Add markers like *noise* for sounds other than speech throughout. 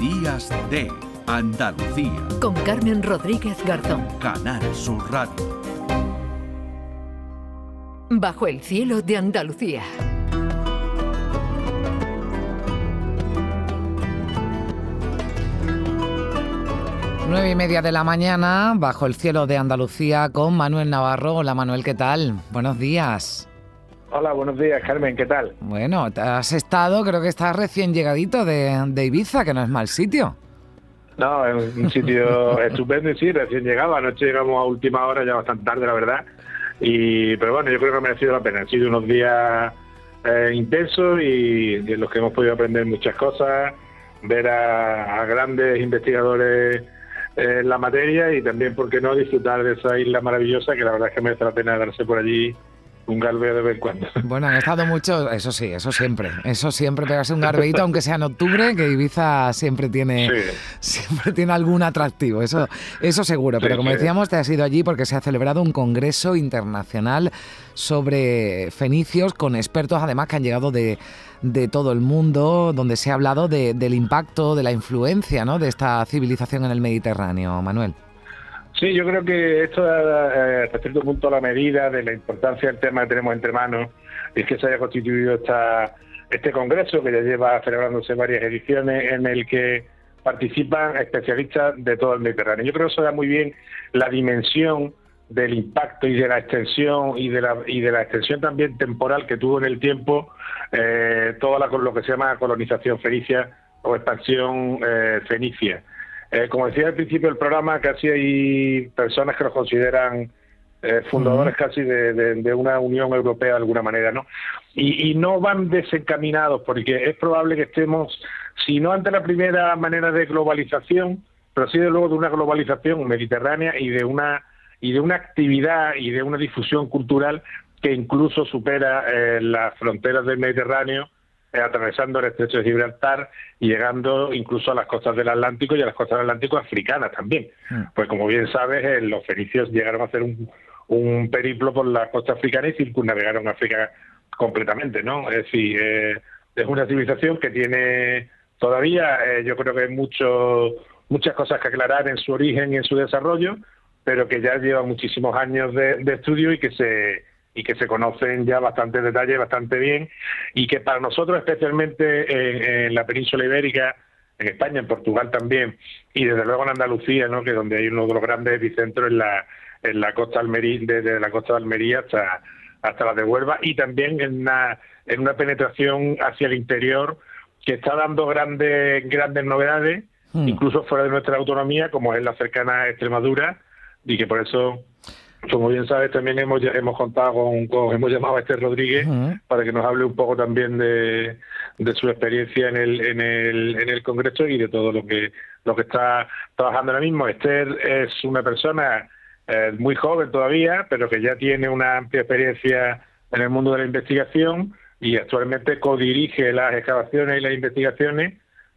Días de Andalucía. Con Carmen Rodríguez Garzón. Canal Sur Radio. Bajo el cielo de Andalucía. Nueve y media de la mañana, bajo el cielo de Andalucía, con Manuel Navarro. Hola Manuel, ¿qué tal? Buenos días. Hola, buenos días, Carmen, ¿qué tal? Bueno, has estado, creo que estás recién llegadito de, de Ibiza, que no es mal sitio. No, es un sitio *laughs* estupendo y sí, recién llegado. Anoche llegamos a última hora, ya bastante tarde, la verdad. Y, pero bueno, yo creo que ha merecido la pena. Han sido unos días eh, intensos y, en los que hemos podido aprender muchas cosas, ver a, a grandes investigadores en la materia y también, ¿por qué no?, disfrutar de esa isla maravillosa que la verdad es que merece la pena darse por allí un galveo de vez en cuando. *laughs* Bueno, han estado mucho, eso sí, eso siempre, eso siempre pegarse un garbeito, aunque sea en octubre, que Ibiza siempre tiene, siempre tiene algún atractivo, eso, eso seguro. Pero como decíamos, te has ido allí porque se ha celebrado un congreso internacional sobre fenicios con expertos, además que han llegado de, de todo el mundo, donde se ha hablado de, del impacto, de la influencia, ¿no? de esta civilización en el Mediterráneo, Manuel. Sí, yo creo que esto da hasta cierto punto la medida de la importancia del tema que tenemos entre manos y es que se haya constituido esta, este congreso que ya lleva celebrándose varias ediciones en el que participan especialistas de todo el Mediterráneo. Yo creo que eso da muy bien la dimensión del impacto y de la extensión y de la y de la extensión también temporal que tuvo en el tiempo eh, toda la, lo que se llama colonización fenicia o expansión eh, fenicia. Eh, como decía al principio del programa, casi hay personas que los consideran eh, fundadores casi de, una Unión Europea de alguna manera, ¿no? Y, no van desencaminados, porque es probable que estemos, si no ante la primera manera de globalización, pero sí de luego de una globalización mediterránea y de una y de una actividad y de una difusión cultural que incluso supera eh, las fronteras del Mediterráneo atravesando el estrecho de Gibraltar y llegando incluso a las costas del Atlántico y a las costas del Atlántico africanas también. Mm. Pues como bien sabes, eh, los fenicios llegaron a hacer un, un periplo por la costa africana y circunnavegaron África completamente, ¿no? Es decir, eh, es una civilización que tiene todavía, yo creo que mucho, muchas cosas que aclarar en su origen y en su desarrollo, pero que ya lleva muchísimos años de estudio y que se y que se conocen ya bastante detalle, bastante bien, y que para nosotros, especialmente en, la península ibérica, en España, en Portugal también, y desde luego en Andalucía, ¿no? que donde hay uno de los grandes epicentros en la, en la costa Almería, desde la costa de Almería hasta, hasta la de Huelva, y también en una, en una penetración hacia el interior que está dando grandes, grandes novedades, hmm. incluso fuera de nuestra autonomía, como es la cercana Extremadura, y que por eso como bien sabes, también hemos hemos contado con, hemos llamado a Esther Rodríguez para que nos hable un poco también de, de su experiencia en el, en el en el Congreso y de todo lo que lo que está trabajando ahora mismo. Esther es una persona eh, muy joven todavía, pero que ya tiene una amplia experiencia en el mundo de la investigación y actualmente codirige las excavaciones y las investigaciones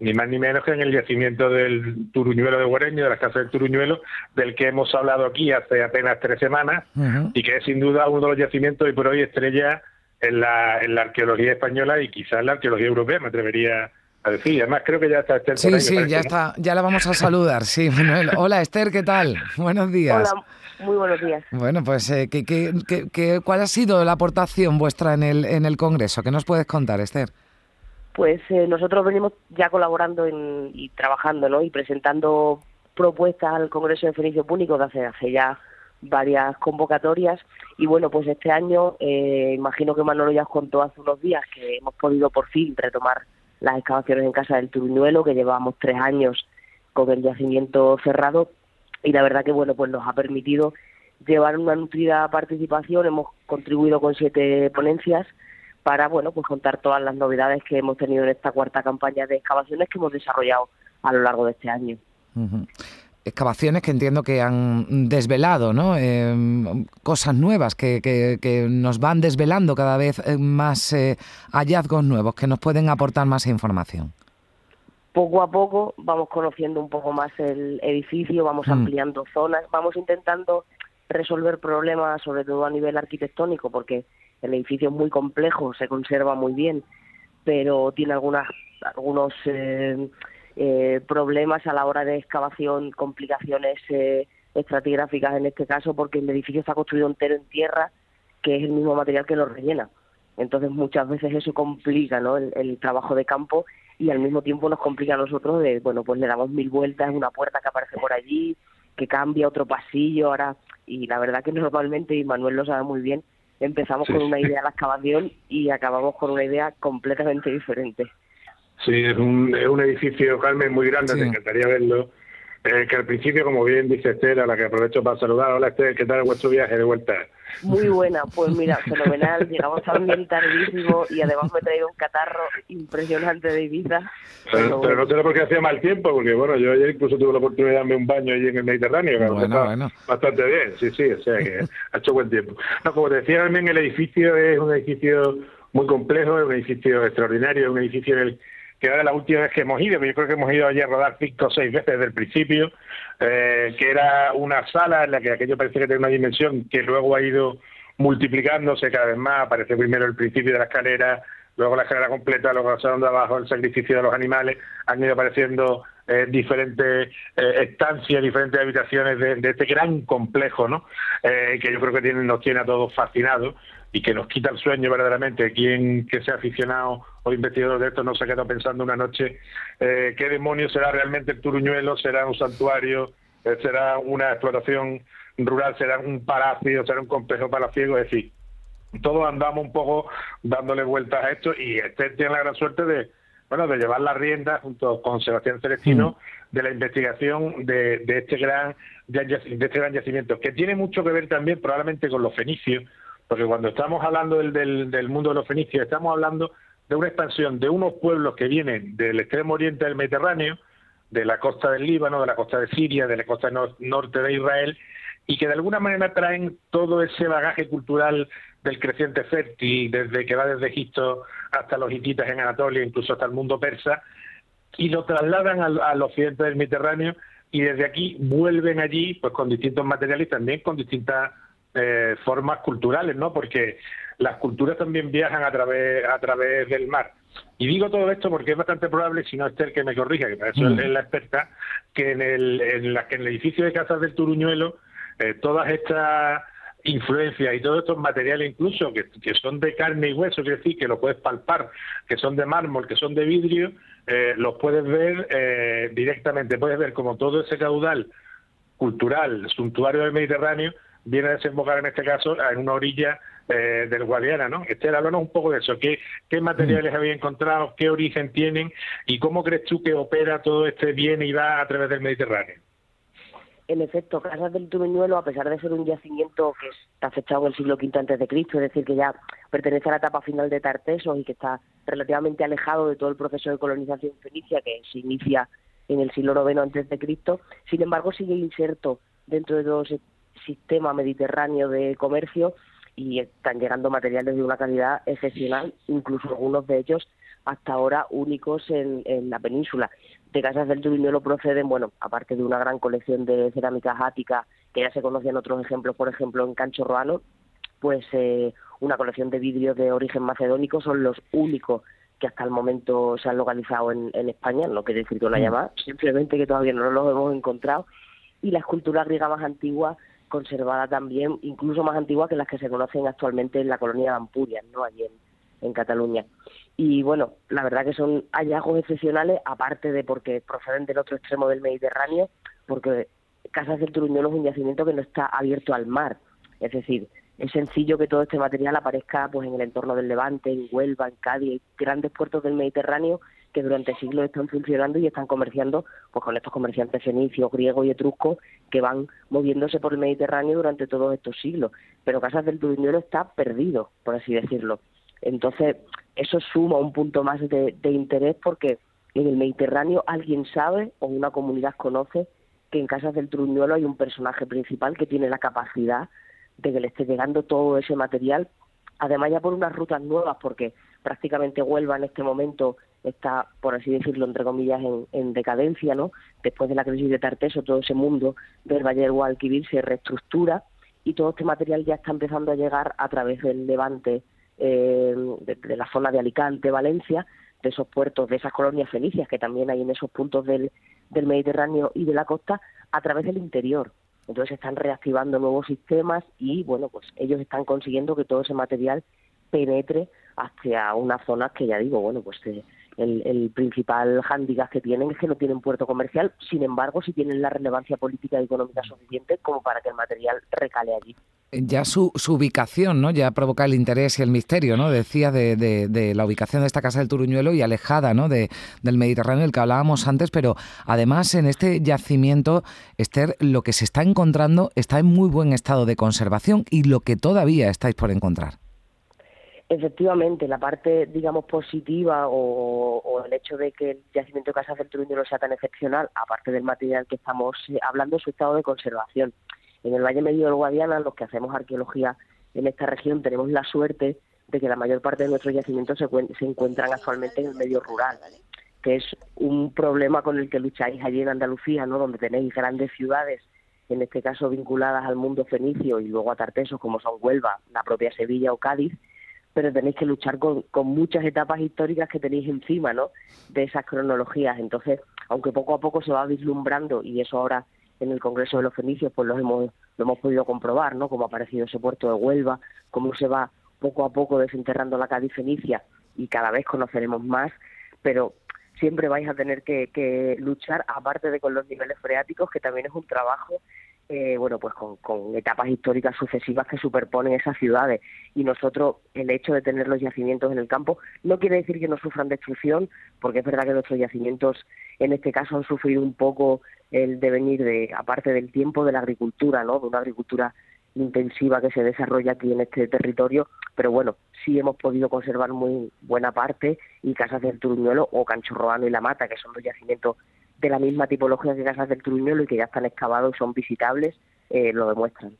ni más ni menos que en el yacimiento del Turuñuelo de Guareño, de las casas del Turuñuelo, del que hemos hablado aquí hace apenas tres semanas y que es sin duda uno de los yacimientos y por hoy estrella en la, en la arqueología española y quizás en la arqueología europea, me atrevería a decir. Además, creo que ya está Esther. Sí, sí, ya está, ya la vamos a saludar. Sí, Hola, Esther, ¿qué tal? Buenos días. Hola. Muy buenos días. Bueno, pues, eh, ¿qué, qué, qué, cuál ha sido la aportación vuestra en el, en el Congreso? ¿Qué nos puedes contar, Esther? Pues eh, nosotros venimos ya colaborando y trabajando ¿no? y presentando propuestas al Congreso de Fenicio Púnico de hace, hace ya varias convocatorias. Y bueno pues este año eh, imagino que Manolo ya os contó hace unos días que hemos podido por fin retomar las excavaciones en casa del Turuñuelo que llevábamos tres años con el yacimiento cerrado. Y la verdad que bueno pues nos ha permitido llevar una nutrida participación. Hemos contribuido con siete ponencias para bueno pues contar todas las novedades que hemos tenido en esta cuarta campaña de excavaciones que hemos desarrollado a lo largo de este año. Excavaciones que entiendo que han desvelado, ¿no? Em, cosas nuevas que, que, nos van desvelando cada vez eh, más eh, hallazgos nuevos que nos pueden aportar más información. Poco a poco vamos conociendo un poco más el edificio, vamos mm. ampliando zonas, vamos intentando resolver problemas, sobre todo a nivel arquitectónico, porque el edificio es muy complejo, se conserva muy bien, pero tiene algunas algunos eh, eh, problemas a la hora de excavación, complicaciones eh, estratigráficas en este caso, porque el edificio está construido entero en tierra, que es el mismo material que lo rellena. Entonces muchas veces eso complica ¿no? el, trabajo de campo y al mismo tiempo nos complica a nosotros de, bueno, pues le damos mil vueltas, una puerta que aparece por allí, que cambia otro pasillo, ahora, y la verdad que normalmente, y Manuel lo sabe muy bien, empezamos con una idea de la excavación y acabamos con una idea completamente diferente. Sí, es un, es un edificio, Carmen, muy grande, me encantaría verlo eh, que al principio, como bien dice Esther, a la que aprovecho para saludar, hola Esther, ¿qué tal vuestro viaje de vuelta? Muy buena, pues mira, fenomenal, llegamos también tardísimo y además me he traído un catarro impresionante de Ibiza. Pero, no sé por qué hacía mal tiempo, porque bueno, yo ayer incluso tuve la oportunidad de darme un baño allí en el Mediterráneo, que bueno, bueno. bastante bien, sí, sí, o sea que ha hecho buen tiempo. No, como te decía también, el edificio es un edificio muy complejo, es un edificio extraordinario, es un edificio en el que era la última vez que hemos ido, que yo creo que hemos ido allí a rodar cinco o seis veces desde el principio, eh, que era una sala en la que aquello parece que tenía una dimensión que luego ha ido multiplicándose cada vez más, aparece primero el principio de la escalera, luego la escalera completa, luego el salón de abajo, el sacrificio de los animales, han ido apareciendo eh, diferentes eh, estancias, diferentes habitaciones de, este gran complejo, ¿no? que yo creo que tiene, nos tiene a todos fascinados y que nos quita el sueño verdaderamente. Quien que sea aficionado o investigador de esto no se queda pensando una noche eh, qué demonios será realmente el Turuñuelo, será un santuario, eh, será una explotación rural, será un palacio, será un complejo palaciego, es decir, todos andamos un poco dándole vueltas a esto y este tiene la gran suerte de bueno de llevar la rienda junto con Sebastián Celestino mm. de la investigación de, de este gran de este gran yacimiento que tiene mucho que ver también probablemente con los fenicios porque cuando estamos hablando del, del, mundo de los fenicios, estamos hablando de una expansión de unos pueblos que vienen del extremo oriente del Mediterráneo, de la costa del Líbano, de la costa de Siria, de la costa norte de Israel, y que de alguna manera traen todo ese bagaje cultural del creciente fértil, desde que va desde Egipto hasta los hititas en Anatolia, incluso hasta el mundo persa, y lo trasladan al, al occidente del Mediterráneo y desde aquí vuelven allí pues con distintos materiales y también con distintas eh, formas culturales, ¿no? Porque las culturas también viajan a través a través del mar. Y digo todo esto porque es bastante probable, si no Esther que me corrija, que para eso mm. es la experta, que en el, en, la, que en el edificio de Casas del Turuñuelo eh, todas estas influencias y todos estos materiales incluso que, que, son de carne y hueso, es decir, que lo puedes palpar, que son de mármol, que son de vidrio, eh, los puedes ver eh, directamente, puedes ver como todo ese caudal cultural, suntuario del Mediterráneo, viene a desembocar en este caso en una orilla eh, del Guadiana, ¿no? Esther, háblanos un poco de eso. ¿Qué, ¿Qué materiales mm. había encontrado? ¿Qué origen tienen? ¿Y cómo crees tú que opera todo este bien y va a través del Mediterráneo? En efecto, Casas del Turuñuelo, a pesar de ser un yacimiento que está fechado en el siglo V antes de Cristo, es decir, que ya pertenece a la etapa final de Tartesos y que está relativamente alejado de todo el proceso de colonización fenicia que se inicia en el siglo IX antes de Cristo, sin embargo sigue inserto dentro de todo sistema mediterráneo de comercio y están llegando materiales de una calidad excepcional, incluso algunos de ellos hasta ahora únicos en, la península. De Casas del Turuñuelo proceden, bueno, aparte de una gran colección de cerámicas áticas, que ya se conocían otros ejemplos, por ejemplo, en Cancho Roano, pues eh, una colección de vidrios de origen macedónico, son los únicos que hasta el momento se han localizado en, España, no quiere decir que lo haya mm. más, simplemente que todavía no los hemos encontrado, y la escultura griega más antigua conservada también, incluso más antigua que las que se conocen actualmente en la colonia de Ampurias, ¿no? allí en, Cataluña. Y bueno, la verdad que son hallazgos excepcionales, aparte de porque proceden del otro extremo del Mediterráneo, porque Casas del Turuñuelo es un yacimiento que no está abierto al mar. Es decir, es sencillo que todo este material aparezca pues en el entorno del Levante, en Huelva, en Cádiz, grandes puertos del Mediterráneo que durante siglos están funcionando y están comerciando pues con estos comerciantes fenicios, griegos y etruscos que van moviéndose por el Mediterráneo durante todos estos siglos. Pero Casas del Turuñuelo está perdido, por así decirlo. Entonces, eso suma un punto más de, de interés porque en el Mediterráneo alguien sabe o una comunidad conoce que en Casas del Turuñuelo hay un personaje principal que tiene la capacidad de que le esté llegando todo ese material, además ya por unas rutas nuevas, porque prácticamente Huelva en este momento está, por así decirlo, entre comillas, en, decadencia, ¿no? Después de la crisis de Tarteso, todo ese mundo del Valle del Guadalquivir se reestructura y todo este material ya está empezando a llegar a través del Levante, eh, de, la zona de Alicante, Valencia, de esos puertos, de esas colonias fenicias que también hay en esos puntos del, del Mediterráneo y de la costa, a través del interior. Entonces están reactivando nuevos sistemas y, bueno, pues ellos están consiguiendo que todo ese material penetre hacia unas zonas que ya digo, bueno, pues eh, el, el, principal hándicap que tienen es que no tienen puerto comercial, sin embargo, sí tienen la relevancia política y económica suficiente como para que el material recale allí. Ya su, su ubicación, ¿no? Ya provoca el interés y el misterio, ¿no? Decía de, de, de la ubicación de esta casa del Turuñuelo y alejada, ¿no? De, del Mediterráneo, del que hablábamos antes, pero además en este yacimiento, Esther, lo que se está encontrando está en muy buen estado de conservación y lo que todavía estáis por encontrar. Efectivamente, la parte, digamos, positiva o, el hecho de que el yacimiento de Casas del Turuñuelo sea tan excepcional, aparte del material que estamos eh, hablando, es su estado de conservación. En el Valle Medio del Guadiana, los que hacemos arqueología en esta región, tenemos la suerte de que la mayor parte de nuestros yacimientos se, se encuentran actualmente en el medio rural, que es un problema con el que lucháis allí en Andalucía, ¿no? donde tenéis grandes ciudades, en este caso vinculadas al mundo fenicio y luego a Tartesos, como son Huelva, la propia Sevilla o Cádiz, pero tenéis que luchar con, con, muchas etapas históricas que tenéis encima, ¿no? De esas cronologías. Entonces, aunque poco a poco se va vislumbrando, y eso ahora en el Congreso de los Fenicios, pues lo hemos, lo hemos podido comprobar, ¿no? Cómo ha aparecido ese puerto de Huelva, cómo se va poco a poco desenterrando la Cádiz Fenicia, y cada vez conoceremos más, pero siempre vais a tener que, que luchar, aparte de con los niveles freáticos, que también es un trabajo eh, bueno, pues con, con, etapas históricas sucesivas que superponen esas ciudades. Y nosotros, el hecho de tener los yacimientos en el campo, no quiere decir que no sufran destrucción, porque es verdad que nuestros yacimientos, en este caso, han sufrido un poco el devenir de, aparte del tiempo, de la agricultura, ¿no? De una agricultura intensiva que se desarrolla aquí en este territorio, pero bueno, sí hemos podido conservar muy buena parte y Casas del Turuñuelo o Canchorroano y La Mata, que son los yacimientos de la misma tipología que Casas del Turuñuelo y que ya están excavados y son visitables, eh, lo demuestran.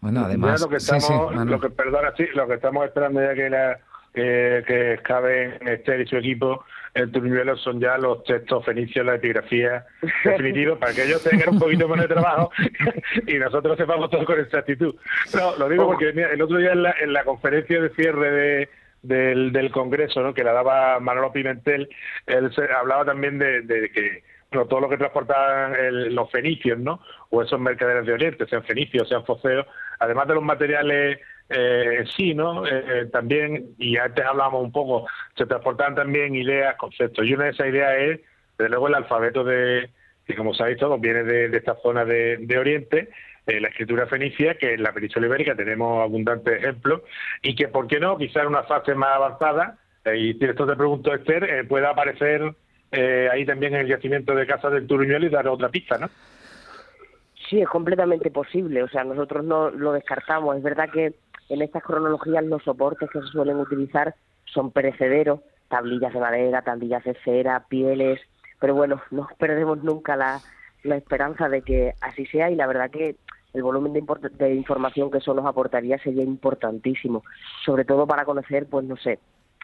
Bueno, además, lo que estamos, sí, sí, lo que, perdona, sí, lo que estamos esperando ya que la que, que excaven Esther y su equipo el Turuñuelo son ya los textos fenicios, la epigrafía *laughs* definitiva, para que ellos tengan un poquito más de trabajo y nosotros sepamos todo con exactitud. No, lo digo porque mira, el otro día en la, en la conferencia de cierre de, del, del Congreso, ¿no? que la daba Manolo Pimentel, él se, hablaba también de, que bueno, todo lo que transportaban el, los fenicios, ¿no? O esos mercaderes de Oriente, sean fenicios, sean foceos, además de los materiales eh, sí, ¿no? Eh, también, y antes hablábamos un poco, se transportaban también ideas, conceptos, y una de esas ideas es, desde luego, el alfabeto de, que como sabéis todos, viene de, de esta zona de, de Oriente, eh, la escritura fenicia, que en la península ibérica tenemos abundantes ejemplos, y que, ¿por qué no? Quizá en una fase más avanzada, eh, y esto te pregunto, Esther, eh, pueda aparecer eh, ahí también en el yacimiento de Casas del Turuñuelo y dar otra pista, ¿no? Sí, es completamente posible, o sea, nosotros no lo descartamos. Es verdad que en estas cronologías los soportes que se suelen utilizar son perecederos, tablillas de madera, tablillas de cera, pieles, pero bueno, no perdemos nunca la, la esperanza de que así sea y la verdad que el volumen de, de, información que eso nos aportaría sería importantísimo, sobre todo para conocer, pues no sé,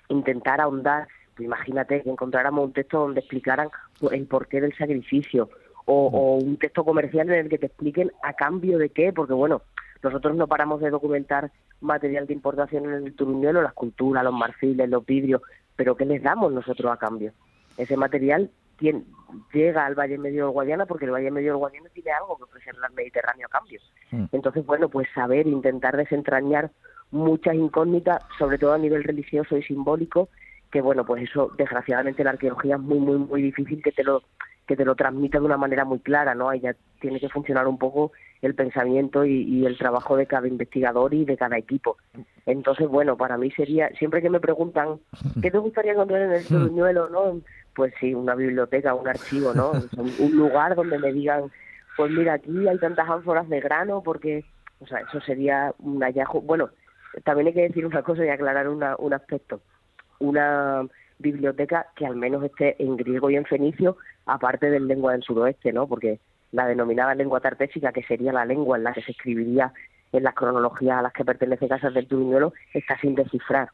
intentar ahondar, pues imagínate que encontráramos un texto donde explicaran el porqué del sacrificio o, o un texto comercial en el que te expliquen a cambio de qué, porque bueno, nosotros no paramos de documentar material de importación en el Turuñuelo, las culturas, los marfiles, los vidrios, pero ¿qué les damos nosotros a cambio? Ese material tiene, llega al Valle Medio del Guadiana porque el Valle Medio Guadiana tiene algo que ofrecerle al Mediterráneo a cambio. Mm. Entonces, bueno, pues saber, intentar desentrañar muchas incógnitas, sobre todo a nivel religioso y simbólico, que bueno, pues eso desgraciadamente la arqueología es muy, muy, muy difícil que te lo que te lo transmita de una manera muy clara, ¿no? Ahí ya tiene que funcionar un poco el pensamiento y, y, el trabajo de cada investigador y de cada equipo. Entonces, bueno, para mí sería, siempre que me preguntan, *laughs* ¿qué te gustaría encontrar en el Turuñuelo, no? Pues sí, una biblioteca, un archivo, ¿no? *laughs* un lugar donde me digan, pues mira, aquí hay tantas ánforas de grano porque, o sea, eso sería un hallazgo. Bueno, también hay que decir una cosa y aclarar una, un aspecto. Una biblioteca que al menos esté en griego y en fenicio, aparte del lengua del suroeste, ¿no? Porque la denominada lengua tartésica, que sería la lengua en la que se escribiría en las cronologías a las que pertenece Casas del Turuñuelo, está sin descifrar.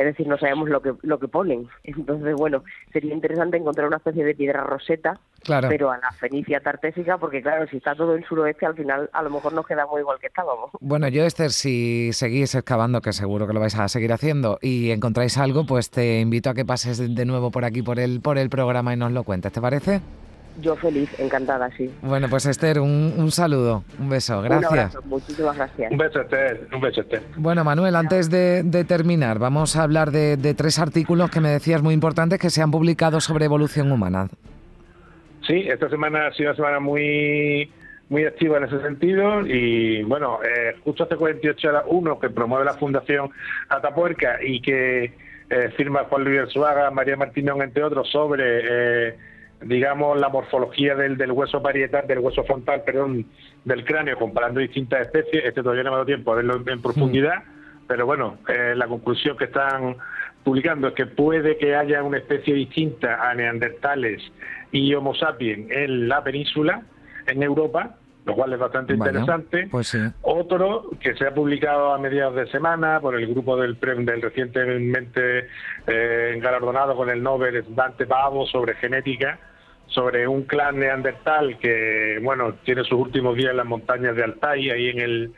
Es decir, no sabemos lo que, lo que ponen. Entonces, bueno, sería interesante encontrar una especie de piedra roseta, pero a la fenicia tartésica, porque claro, si está todo en suroeste, al final a lo mejor nos quedamos igual que estábamos. Bueno, yo, Esther, si seguís excavando, que seguro que lo vais a seguir haciendo, y encontráis algo, pues te invito a que pases de nuevo por aquí, por el, por el programa y nos lo cuentes, ¿te parece? Yo feliz, encantada, sí. Bueno, pues Esther, un, saludo, un beso, gracias. muchísimas gracias. Un beso, Esther, un beso, Esther. Bueno, Manuel, antes de, terminar, vamos a hablar de, tres artículos que me decías muy importantes que se han publicado sobre evolución humana. Sí, esta semana ha sido una semana muy muy activa en ese sentido y bueno, eh, justo hace 48 horas uno que promueve la Fundación Atapuerca y que eh, firma Juan Luis Suaga, María Martínez, entre otros, sobre eh, digamos, la morfología del, del hueso parietal, del hueso frontal, perdón, del cráneo, comparando distintas especies. Este todavía no me ha dado tiempo a verlo en profundidad, pero bueno, eh, la conclusión que están publicando es que puede que haya una especie distinta a neandertales y Homo sapiens en la península, en Europa, lo cual es bastante interesante. Pues Otro que se ha publicado a mediados de semana por el grupo del, del recientemente eh, galardonado con el Nobel Dante Pavo sobre genética, sobre un clan neandertal que, bueno, tiene sus últimos días en las montañas de Altai, ahí en el,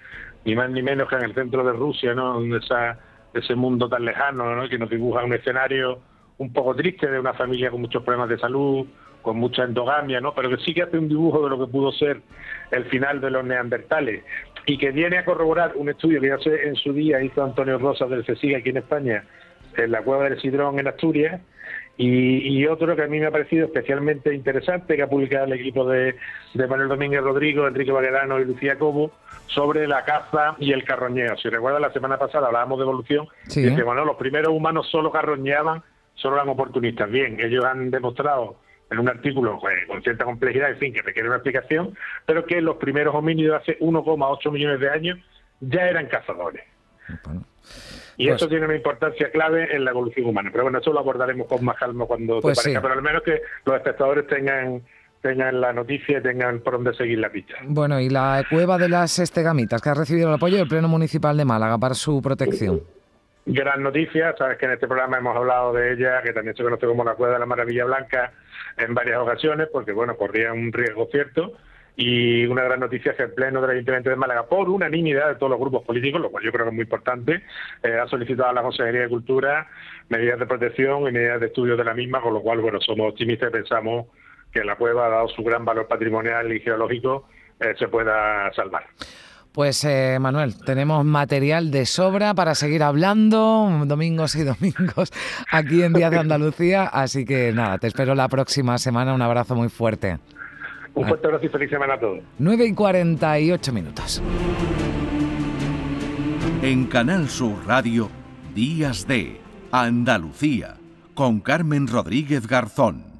ni más ni menos que en el centro de Rusia, ¿no? En esa, ese mundo tan lejano, ¿no? Que nos dibuja un escenario un poco triste de una familia con muchos problemas de salud, con mucha endogamia, ¿no? Pero que sí que hace un dibujo de lo que pudo ser el final de los neandertales y que viene a corroborar un estudio que ya en su día hizo Antonio Rosas del CECIG aquí en España, en la cueva del Sidrón en Asturias, y, otro que a mí me ha parecido especialmente interesante, que ha publicado el equipo de, Manuel Domínguez Rodrigo, Enrique Baguedano y Lucía Cobo, sobre la caza y el carroñeo. Si recuerdan, la semana pasada hablábamos de evolución, y que bueno, los primeros humanos solo carroñeaban, solo eran oportunistas. Bien, ellos han demostrado en un artículo pues, con cierta complejidad, en fin, que requiere una explicación, pero que los primeros homínidos hace 1,8 millones de años ya eran cazadores. Y eso pues tiene una importancia clave en la evolución humana. Pero bueno, eso lo abordaremos con más calma cuando te pues parezca. Pero al menos que los espectadores tengan tengan la noticia y tengan por dónde seguir la pista. Bueno, y la cueva de las estegamitas, que ha recibido el apoyo del Pleno Municipal de Málaga para su protección. Gran noticia, sabes que en este programa hemos hablado de ella, que también se conoce como la Cueva de la Maravilla Blanca en varias ocasiones, porque bueno, corría un riesgo cierto y una gran noticia es que el Pleno del Ayuntamiento de Málaga, por unanimidad de todos los grupos políticos, lo cual yo creo que es muy importante, eh, ha solicitado a la Consejería de Cultura medidas de protección y medidas de estudio de la misma, con lo cual, bueno, somos optimistas y pensamos que la cueva, dado su gran valor patrimonial y geológico, eh, se pueda salvar. Pues eh, Manuel, tenemos material de sobra para seguir hablando domingos y domingos aquí en Días de Andalucía, así que nada, te espero la próxima semana, un abrazo muy fuerte. Un fuerte abrazo y feliz semana a todos. 9 y 48 minutos. En Canal Sur Radio, Días de Andalucía, con Carmen Rodríguez Garzón.